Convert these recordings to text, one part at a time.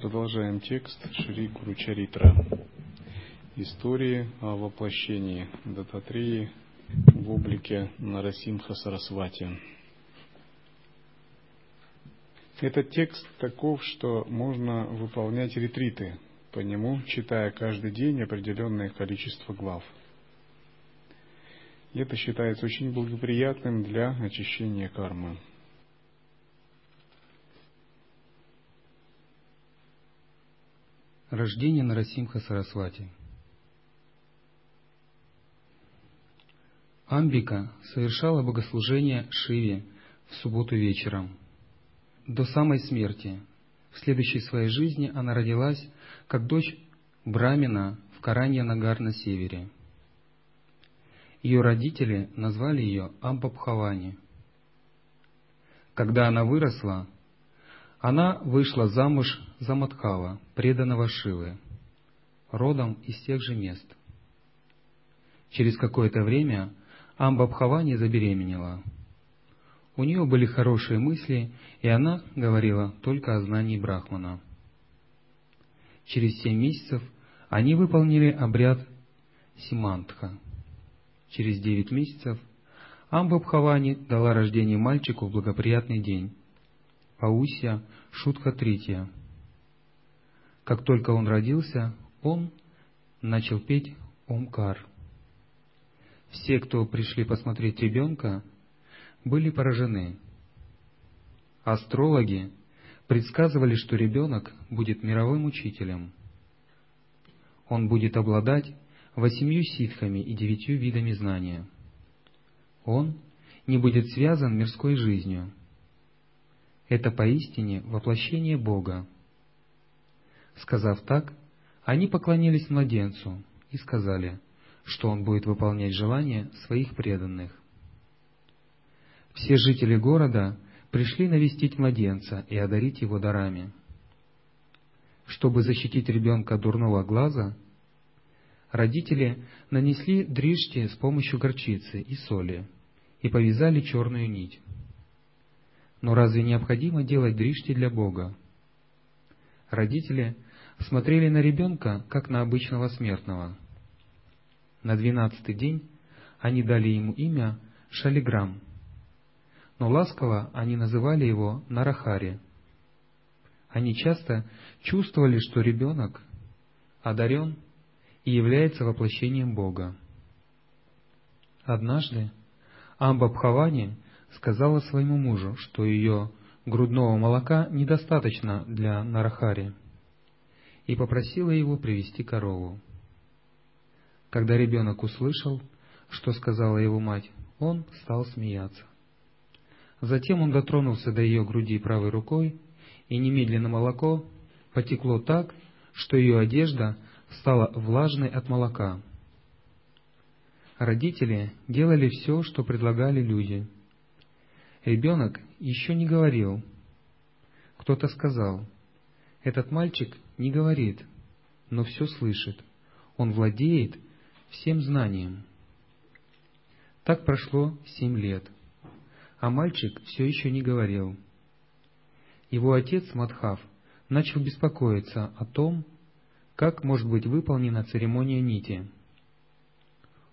Продолжаем текст Шри Гуру Чаритра. Истории о воплощении Дататрии в облике Нарасимха Сарасвати. Этот текст таков, что можно выполнять ретриты по нему, читая каждый день определенное количество глав. Это считается очень благоприятным для очищения кармы. Рождение Нарасимха Сарасвати Амбика совершала богослужение Шиве в субботу вечером. До самой смерти. В следующей своей жизни она родилась как дочь Брамина в Каранья-Нагар на севере. Ее родители назвали ее Амбабхавани. Когда она выросла, она вышла замуж за Матхава, преданного Шивы, родом из тех же мест. Через какое-то время Амбабхавани забеременела. У нее были хорошие мысли, и она говорила только о знании Брахмана. Через семь месяцев они выполнили обряд Симантха. Через девять месяцев Амбабхавани дала рождение мальчику в благоприятный день, Аусия, шутка третья. Как только он родился, он начал петь Омкар. Все, кто пришли посмотреть ребенка, были поражены. Астрологи предсказывали, что ребенок будет мировым учителем. Он будет обладать восемью ситхами и девятью видами знания. Он не будет связан мирской жизнью – это поистине воплощение Бога. Сказав так, они поклонились младенцу и сказали, что он будет выполнять желания своих преданных. Все жители города пришли навестить младенца и одарить его дарами. Чтобы защитить ребенка дурного глаза, родители нанесли дришти с помощью горчицы и соли и повязали черную нить. Но разве необходимо делать дришти для Бога? Родители смотрели на ребенка, как на обычного смертного. На двенадцатый день они дали ему имя Шалиграм, но ласково они называли его Нарахари. Они часто чувствовали, что ребенок одарен и является воплощением Бога. Однажды Амбабхавани сказала своему мужу, что ее грудного молока недостаточно для Нарахари, и попросила его привести корову. Когда ребенок услышал, что сказала его мать, он стал смеяться. Затем он дотронулся до ее груди правой рукой, и немедленно молоко потекло так, что ее одежда стала влажной от молока. Родители делали все, что предлагали люди — Ребенок еще не говорил. Кто-то сказал, этот мальчик не говорит, но все слышит. Он владеет всем знанием. Так прошло семь лет, а мальчик все еще не говорил. Его отец Мадхав начал беспокоиться о том, как может быть выполнена церемония нити.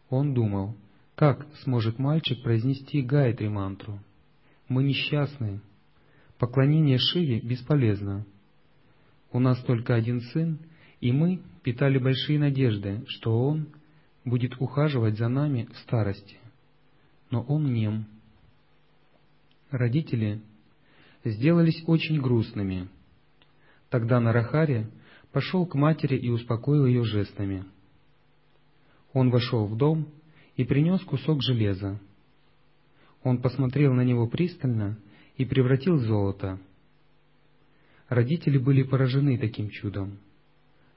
Он думал, как сможет мальчик произнести Гайатри мантру – мы несчастны. Поклонение Шиве бесполезно. У нас только один сын, и мы питали большие надежды, что он будет ухаживать за нами в старости. Но он нем. Родители сделались очень грустными. Тогда Нарахари пошел к матери и успокоил ее жестами. Он вошел в дом и принес кусок железа. Он посмотрел на него пристально и превратил золото. Родители были поражены таким чудом.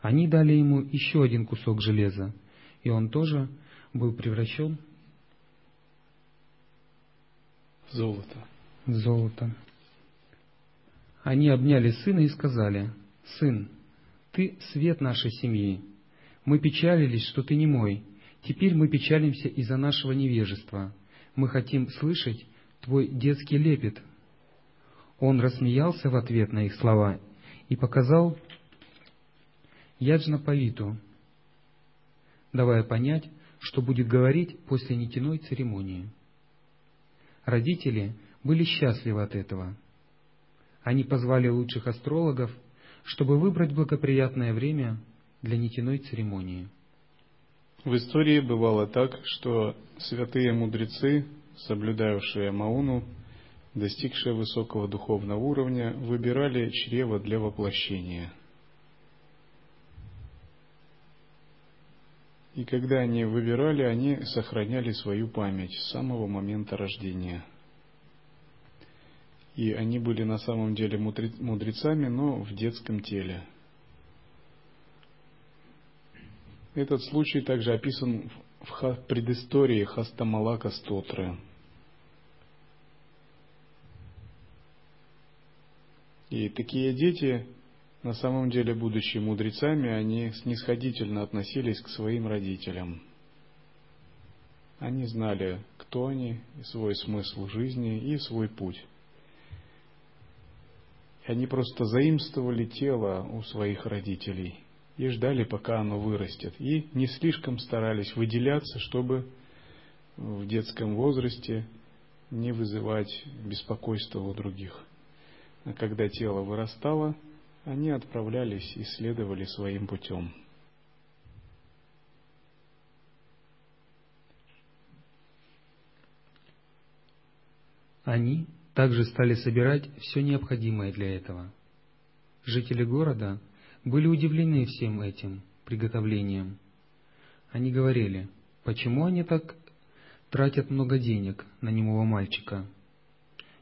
Они дали ему еще один кусок железа, и он тоже был превращен в золото. В золото. Они обняли сына и сказали, «Сын, ты свет нашей семьи. Мы печалились, что ты не мой. Теперь мы печалимся из-за нашего невежества мы хотим слышать твой детский лепет». Он рассмеялся в ответ на их слова и показал Яджна Павиту, давая понять, что будет говорить после нетяной церемонии. Родители были счастливы от этого. Они позвали лучших астрологов, чтобы выбрать благоприятное время для нетяной церемонии. В истории бывало так, что святые мудрецы, соблюдавшие Мауну, достигшие высокого духовного уровня, выбирали чрево для воплощения. И когда они выбирали, они сохраняли свою память с самого момента рождения. И они были на самом деле мудрецами, но в детском теле. Этот случай также описан в предыстории Хастамалака Стотры – И такие дети, на самом деле, будучи мудрецами, они снисходительно относились к своим родителям. Они знали, кто они, свой смысл жизни, и свой путь. Они просто заимствовали тело у своих родителей и ждали, пока оно вырастет. И не слишком старались выделяться, чтобы в детском возрасте не вызывать беспокойства у других. А когда тело вырастало, они отправлялись и следовали своим путем. Они также стали собирать все необходимое для этого. Жители города были удивлены всем этим приготовлением. Они говорили, почему они так тратят много денег на немого мальчика –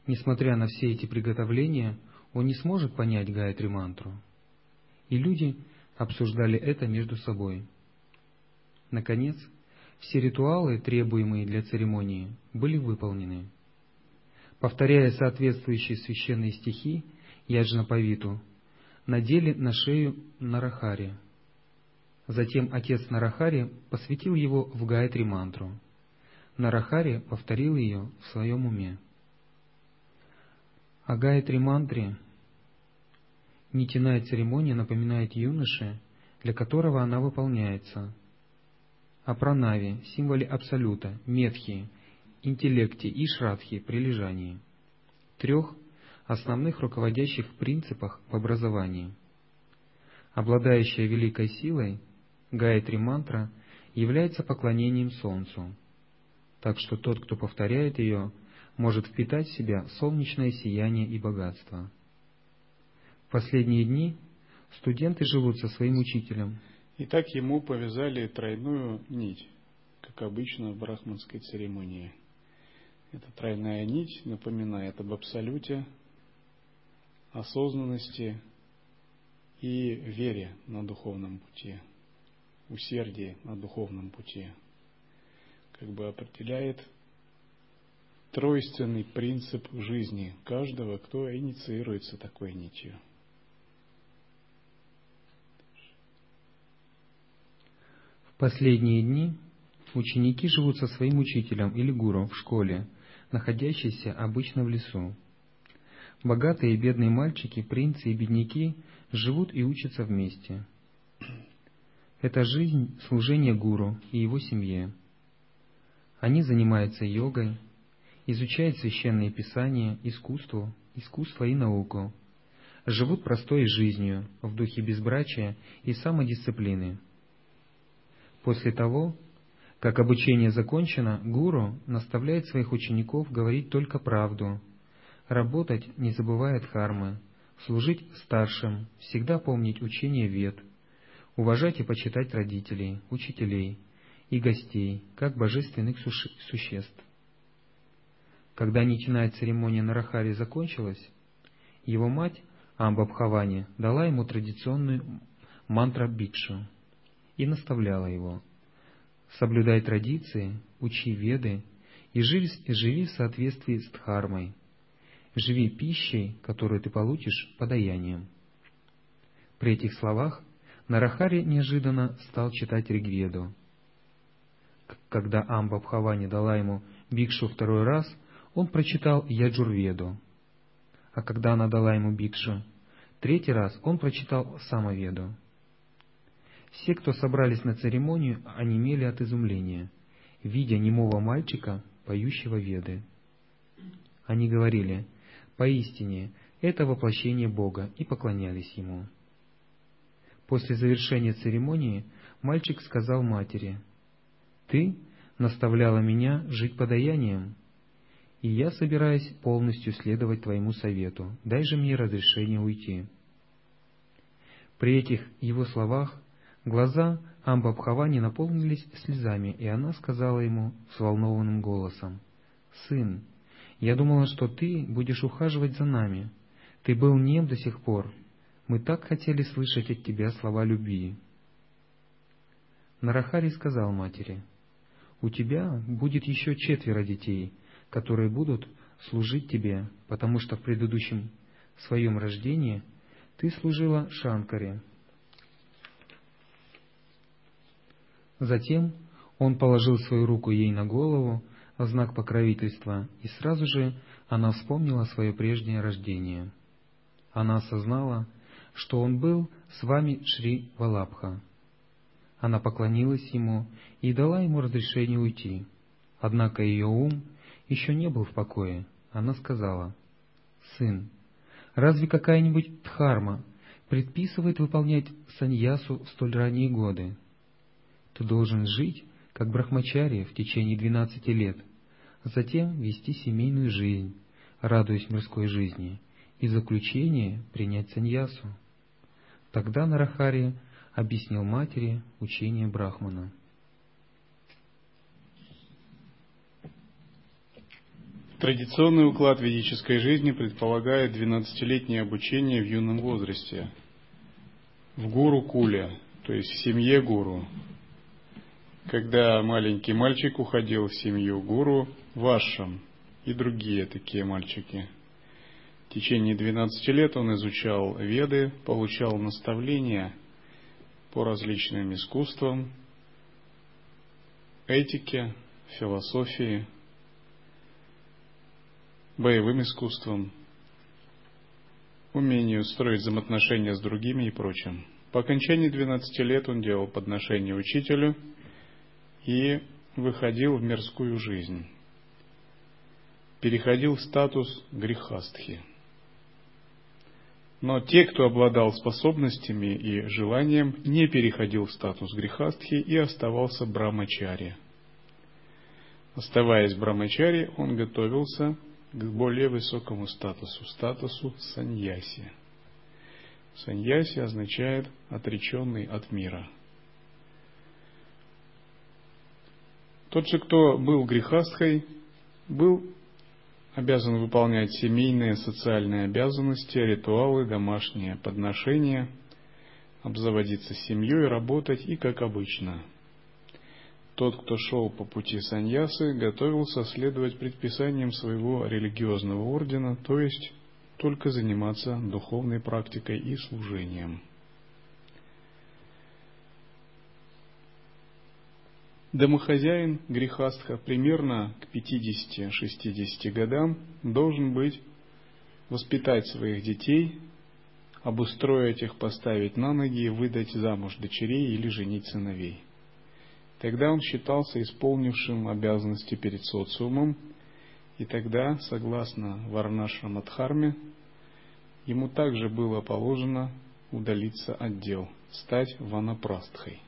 Несмотря на все эти приготовления, он не сможет понять Гайатри мантру. И люди обсуждали это между собой. Наконец, все ритуалы, требуемые для церемонии, были выполнены. Повторяя соответствующие священные стихи Яджнапавиту, надели на шею Нарахари. Затем отец Нарахари посвятил его в Гайатри мантру. Нарахари повторил ее в своем уме. О Гайатри мантре нитяная церемония напоминает юноше, для которого она выполняется. О пранаве, символе Абсолюта, метхи, интеллекте и шрадхи, прилежании. Трех основных руководящих принципах в образовании. Обладающая великой силой, Гайатри мантра является поклонением Солнцу, так что тот, кто повторяет ее, может впитать в себя солнечное сияние и богатство. В последние дни студенты живут со своим учителем. И так ему повязали тройную нить, как обычно в брахманской церемонии. Эта тройная нить напоминает об абсолюте, осознанности и вере на духовном пути, усердии на духовном пути. Как бы определяет тройственный принцип жизни каждого, кто инициируется такой нитью. В последние дни ученики живут со своим учителем или гуру в школе, находящейся обычно в лесу. Богатые и бедные мальчики, принцы и бедняки живут и учатся вместе. Это жизнь служения гуру и его семье. Они занимаются йогой, изучают священные писания, искусство, искусство и науку, живут простой жизнью в духе безбрачия и самодисциплины. После того, как обучение закончено, гуру наставляет своих учеников говорить только правду, работать, не забывая дхармы, служить старшим, всегда помнить учение вет, уважать и почитать родителей, учителей и гостей, как божественных существ. Когда нитяная церемония на Рахаре закончилась, его мать Амбабхавани дала ему традиционную мантра Бикшу и наставляла его. Соблюдай традиции, учи веды и живи, живи в соответствии с дхармой. Живи пищей, которую ты получишь подаянием. При этих словах Нарахари неожиданно стал читать Ригведу. Когда Амбабхавани дала ему Бикшу второй раз – он прочитал Яджурведу. А когда она дала ему Бикшу, третий раз он прочитал Самоведу. Все, кто собрались на церемонию, онемели от изумления, видя немого мальчика, поющего веды. Они говорили, «Поистине, это воплощение Бога», и поклонялись Ему. После завершения церемонии мальчик сказал матери, «Ты наставляла меня жить подаянием, и я собираюсь полностью следовать Твоему совету. Дай же мне разрешение уйти». При этих его словах глаза Амбабхавани наполнились слезами, и она сказала ему взволнованным голосом, «Сын, я думала, что ты будешь ухаживать за нами. Ты был нем до сих пор. Мы так хотели слышать от тебя слова любви». Нарахари сказал матери, «У тебя будет еще четверо детей, которые будут служить тебе, потому что в предыдущем своем рождении ты служила Шанкаре». Затем он положил свою руку ей на голову в знак покровительства, и сразу же она вспомнила свое прежнее рождение. Она осознала, что он был с вами Шри Валабха. Она поклонилась ему и дала ему разрешение уйти. Однако ее ум еще не был в покое. Она сказала, «Сын, разве какая-нибудь дхарма предписывает выполнять саньясу в столь ранние годы? Ты должен жить, как брахмачария, в течение двенадцати лет, затем вести семейную жизнь, радуясь мирской жизни, и в заключение принять саньясу. Тогда Нарахари объяснил матери учение Брахмана. Традиционный уклад ведической жизни предполагает 12-летнее обучение в юном возрасте, в гуру куле, то есть в семье гуру. Когда маленький мальчик уходил в семью гуру, вашам и другие такие мальчики – в течение 12 лет он изучал веды, получал наставления по различным искусствам, этике, философии, боевым искусствам, умению строить взаимоотношения с другими и прочим. По окончании 12 лет он делал подношение учителю и выходил в мирскую жизнь. Переходил в статус грехастхи – но те, кто обладал способностями и желанием, не переходил в статус грехастхи и оставался брамачари. Оставаясь брамачари, он готовился к более высокому статусу, статусу саньяси. Саньяси означает отреченный от мира. Тот же, кто был грехастхой, был обязан выполнять семейные социальные обязанности, ритуалы, домашние подношения, обзаводиться семьей, работать и как обычно. Тот, кто шел по пути саньясы, готовился следовать предписаниям своего религиозного ордена, то есть только заниматься духовной практикой и служением. Домохозяин грехастха примерно к 50-60 годам должен быть воспитать своих детей, обустроить их, поставить на ноги и выдать замуж дочерей или женить сыновей. Тогда он считался исполнившим обязанности перед социумом, и тогда, согласно Варнашрамадхарме, ему также было положено удалиться от дел, стать ванапрастхой.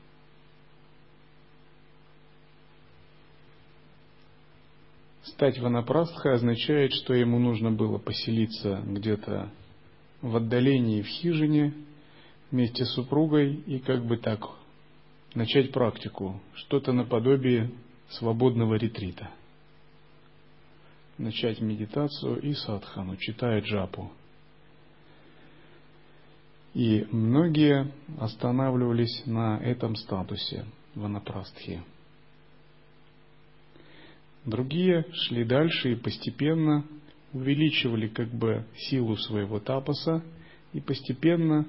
Стать ванапрастхой означает, что ему нужно было поселиться где-то в отдалении в хижине вместе с супругой и как бы так начать практику, что-то наподобие свободного ретрита. Начать медитацию и садхану, читая джапу. И многие останавливались на этом статусе ванапрастхи. Другие шли дальше и постепенно увеличивали как бы силу своего тапаса и постепенно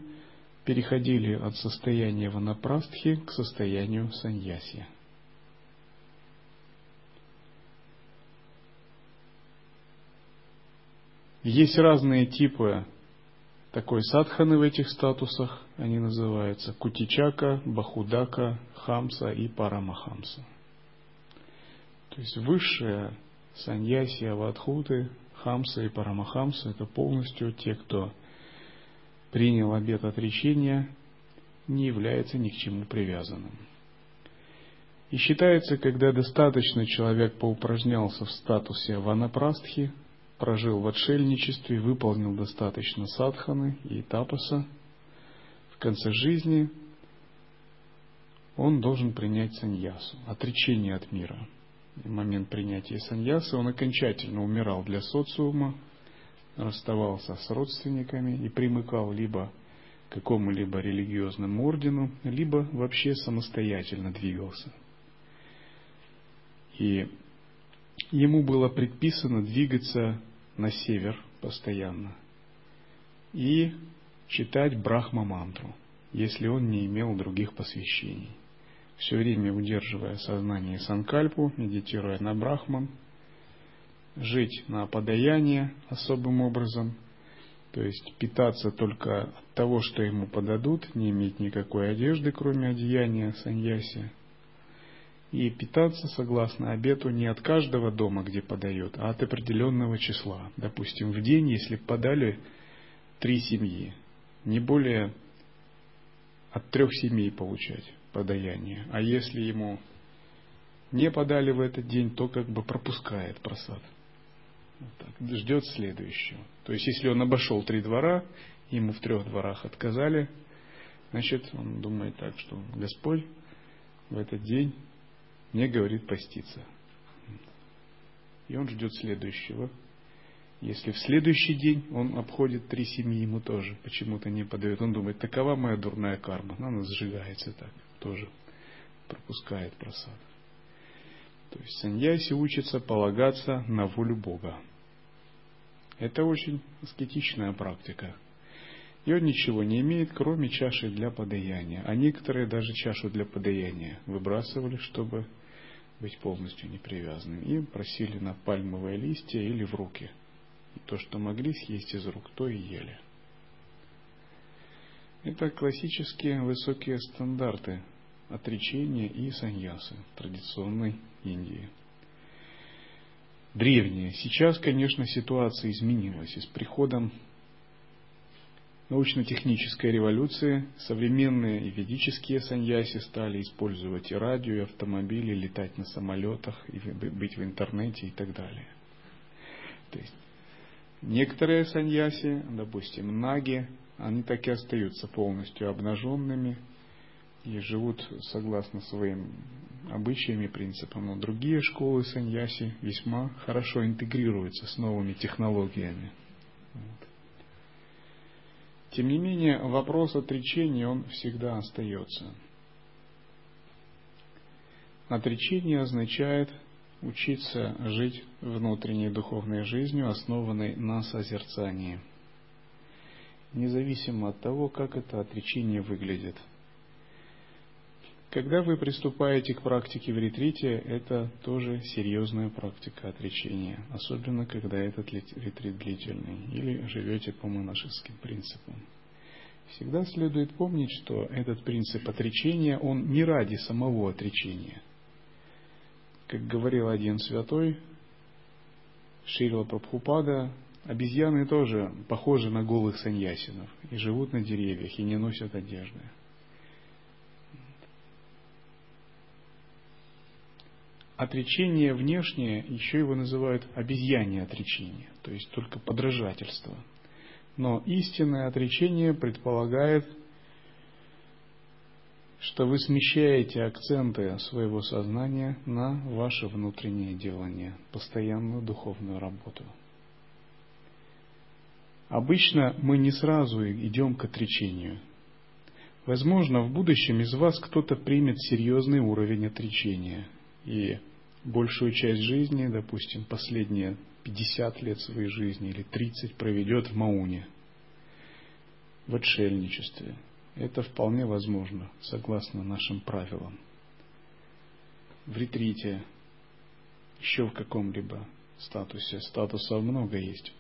переходили от состояния ванапрастхи к состоянию саньяси. Есть разные типы такой садханы в этих статусах, они называются Кутичака, Бахудака, Хамса и Парамахамса. То есть высшая саньяси, авадхуты, Хамса и Парамахамса – это полностью те, кто принял обет отречения, не является ни к чему привязанным. И считается, когда достаточно человек поупражнялся в статусе ванапрастхи, прожил в отшельничестве, выполнил достаточно садханы и тапаса, в конце жизни он должен принять саньясу, отречение от мира. Момент принятия саньясы он окончательно умирал для социума, расставался с родственниками и примыкал либо к какому-либо религиозному ордену, либо вообще самостоятельно двигался. И ему было предписано двигаться на север постоянно и читать брахма-мантру, если он не имел других посвящений. Все время удерживая сознание санкальпу, медитируя на брахман, жить на подаяние особым образом, то есть питаться только от того, что ему подадут, не иметь никакой одежды, кроме одеяния саньяси, и питаться согласно обету не от каждого дома, где подают, а от определенного числа. Допустим, в день, если подали три семьи, не более от трех семей получать подаяние. А если ему не подали в этот день, то как бы пропускает просад. Вот так, ждет следующего. То есть, если он обошел три двора, ему в трех дворах отказали, значит, он думает так, что Господь в этот день мне говорит поститься. И он ждет следующего. Если в следующий день он обходит три семьи, ему тоже почему-то не подает. Он думает, такова моя дурная карма. Она сжигается так, тоже пропускает просад. То есть саньяси учится полагаться на волю Бога. Это очень аскетичная практика. И он ничего не имеет, кроме чаши для подаяния. А некоторые даже чашу для подаяния выбрасывали, чтобы быть полностью непривязанным. И просили на пальмовые листья или в руки. И то, что могли съесть из рук, то и ели. Это классические высокие стандарты отречения и саньясы традиционной Индии. Древние. Сейчас, конечно, ситуация изменилась. И с приходом научно-технической революции современные и ведические саньяси стали использовать и радио, и автомобили, летать на самолетах, и быть в интернете и так далее. То есть некоторые саньяси, допустим, наги, они так и остаются полностью обнаженными и живут согласно своим обычаям и принципам. Но другие школы саньяси весьма хорошо интегрируются с новыми технологиями. Тем не менее, вопрос отречения, он всегда остается. Отречение означает учиться жить внутренней духовной жизнью, основанной на созерцании. Независимо от того, как это отречение выглядит. Когда вы приступаете к практике в ретрите, это тоже серьезная практика отречения, особенно когда этот ретрит длительный, или живете по монашеским принципам. Всегда следует помнить, что этот принцип отречения, он не ради самого отречения. Как говорил один святой, Ширила Прабхупада, обезьяны тоже похожи на голых саньясинов и живут на деревьях и не носят одежды. Отречение внешнее, еще его называют обезьянье отречение, то есть только подражательство – но истинное отречение предполагает, что вы смещаете акценты своего сознания на ваше внутреннее делание, постоянную духовную работу. Обычно мы не сразу идем к отречению. Возможно, в будущем из вас кто-то примет серьезный уровень отречения и большую часть жизни, допустим, последние 50 лет своей жизни или 30 проведет в Мауне, в отшельничестве. Это вполне возможно, согласно нашим правилам. В ретрите, еще в каком-либо статусе. Статусов много есть.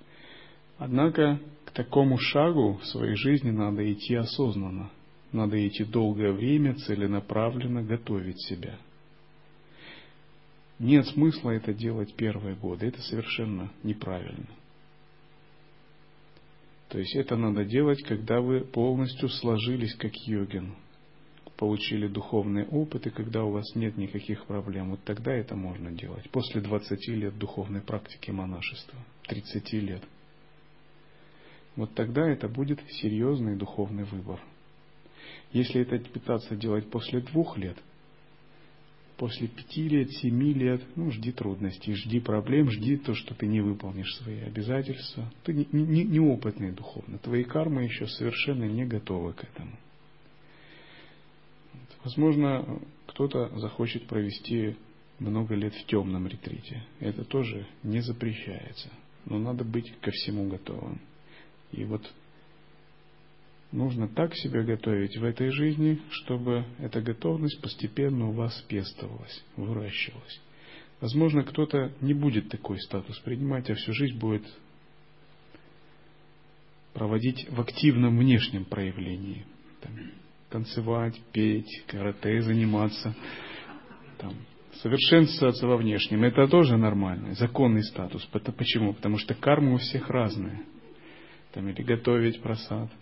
Однако к такому шагу в своей жизни надо идти осознанно. Надо идти долгое время, целенаправленно готовить себя. Нет смысла это делать первые годы. Это совершенно неправильно. То есть это надо делать, когда вы полностью сложились как йогин, получили духовный опыт, и когда у вас нет никаких проблем. Вот тогда это можно делать. После 20 лет духовной практики монашества, 30 лет. Вот тогда это будет серьезный духовный выбор. Если это пытаться делать после двух лет – после пяти лет, семи лет, ну, жди трудностей, жди проблем, жди то, что ты не выполнишь свои обязательства. Ты не, не, неопытный духовно. Твои кармы еще совершенно не готовы к этому. Возможно, кто-то захочет провести много лет в темном ретрите. Это тоже не запрещается. Но надо быть ко всему готовым. И вот нужно так себя готовить в этой жизни, чтобы эта готовность постепенно у вас пестовалась, выращивалась. Возможно, кто-то не будет такой статус принимать, а всю жизнь будет проводить в активном внешнем проявлении. Там, танцевать, петь, карате заниматься, там, совершенствоваться во внешнем. Это тоже нормально, законный статус. Почему? Потому что карма у всех разная. Там, или готовить просад –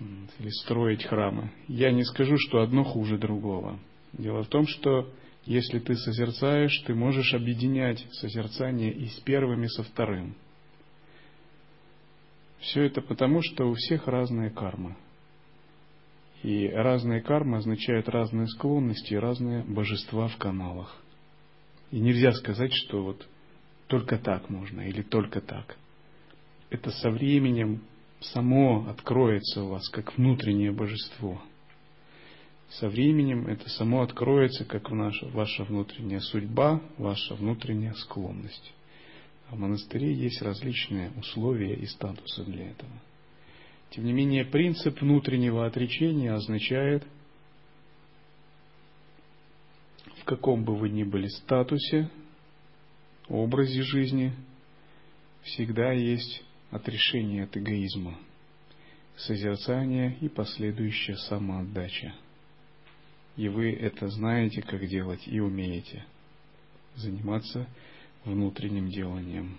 или строить храмы. Я не скажу, что одно хуже другого. Дело в том, что если ты созерцаешь, ты можешь объединять созерцание и с первым, и со вторым. Все это потому, что у всех разные кармы. И разные кармы означают разные склонности и разные божества в каналах. И нельзя сказать, что вот только так можно или только так. Это со временем само откроется у вас как внутреннее божество. Со временем это само откроется как наша, ваша внутренняя судьба, ваша внутренняя склонность. А в монастыре есть различные условия и статусы для этого. Тем не менее, принцип внутреннего отречения означает, в каком бы вы ни были статусе, образе жизни, всегда есть отрешение от эгоизма, созерцание и последующая самоотдача. И вы это знаете, как делать, и умеете заниматься внутренним деланием.